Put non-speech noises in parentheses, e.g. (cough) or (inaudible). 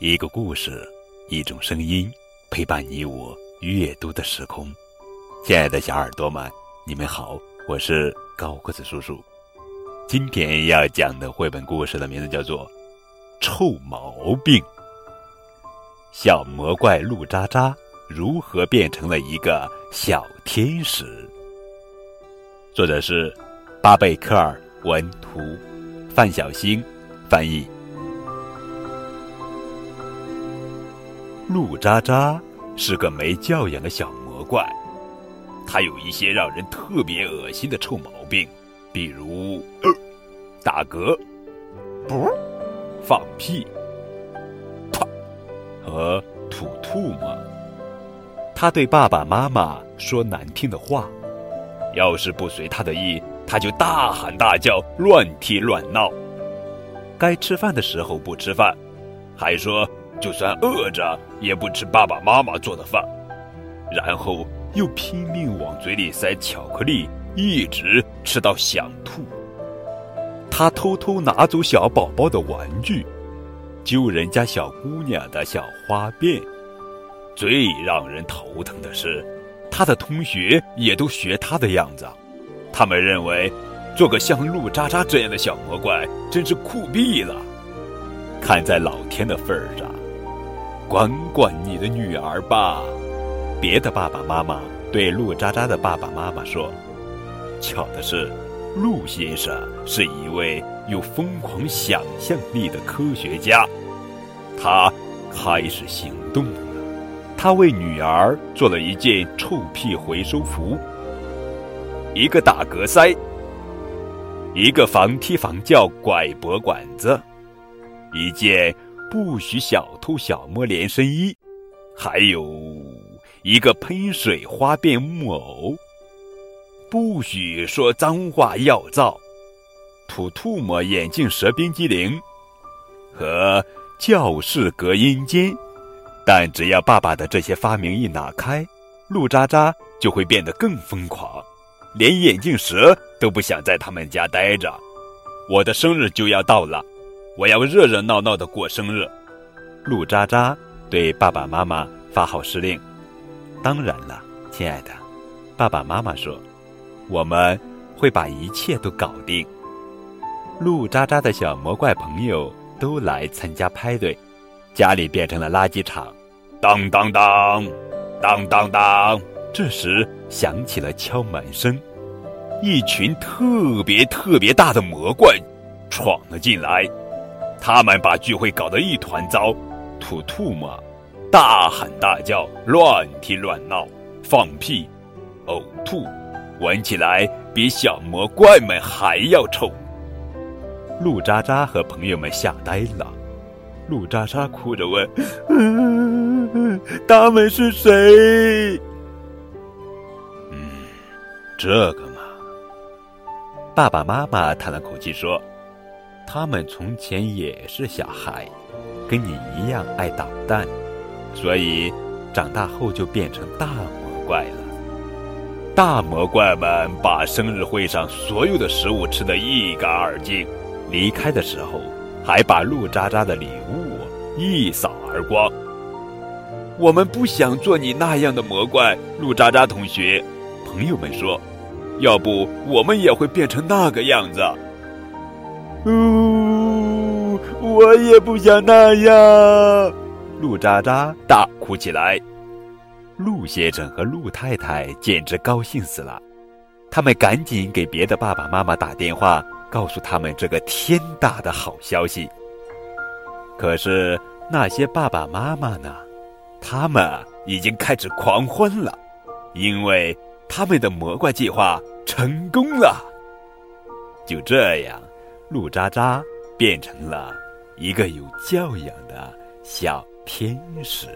一个故事，一种声音，陪伴你我阅读的时空。亲爱的小耳朵们，你们好，我是高个子叔叔。今天要讲的绘本故事的名字叫做《臭毛病》。小魔怪鹿渣渣如何变成了一个小天使？作者是巴贝克尔文图，范小星翻译。鹿渣渣是个没教养的小魔怪，他有一些让人特别恶心的臭毛病，比如呃打嗝、不放屁、啪和吐吐沫。他对爸爸妈妈说难听的话，要是不随他的意，他就大喊大叫、乱踢乱闹。该吃饭的时候不吃饭，还说。就算饿着也不吃爸爸妈妈做的饭，然后又拼命往嘴里塞巧克力，一直吃到想吐。他偷偷拿走小宝宝的玩具，揪人家小姑娘的小花辫。最让人头疼的是，他的同学也都学他的样子，他们认为做个像鹿渣渣这样的小魔怪真是酷毙了。看在老天的份儿上。管管你的女儿吧！别的爸爸妈妈对陆渣渣的爸爸妈妈说：“巧的是，陆先生是一位有疯狂想象力的科学家。他开始行动了。他为女儿做了一件臭屁回收服，一个打嗝塞，一个防踢防叫拐脖管子，一件。”不许小偷小摸连身衣，还有一个喷水花变木偶。不许说脏话要造，吐吐沫眼镜蛇冰激凌和教室隔音间。但只要爸爸的这些发明一拿开，陆渣渣就会变得更疯狂，连眼镜蛇都不想在他们家待着。我的生日就要到了。我要热热闹闹的过生日，鹿渣渣对爸爸妈妈发号施令。当然了，亲爱的，爸爸妈妈说，我们会把一切都搞定。鹿渣渣的小魔怪朋友都来参加派对，家里变成了垃圾场。当当当，当当当，这时响起了敲门声，一群特别特别大的魔怪闯了进来。他们把聚会搞得一团糟，吐吐沫，大喊大叫，乱踢乱闹，放屁，呕吐，闻起来比小魔怪们还要臭。陆渣渣和朋友们吓呆了，陆渣渣哭着问：“ (laughs) 他们是谁？”嗯，这个嘛，爸爸妈妈叹了口气说。他们从前也是小孩，跟你一样爱捣蛋，所以长大后就变成大魔怪了。大魔怪们把生日会上所有的食物吃得一干二净，离开的时候还把鹿渣渣的礼物一扫而光。我们不想做你那样的魔怪，鹿渣渣同学。朋友们说，要不我们也会变成那个样子。呜！我也不想那样。鹿渣渣大哭起来。鹿先生和鹿太太简直高兴死了，他们赶紧给别的爸爸妈妈打电话，告诉他们这个天大的好消息。可是那些爸爸妈妈呢？他们已经开始狂欢了，因为他们的魔怪计划成功了。就这样。鹿渣渣变成了一个有教养的小天使。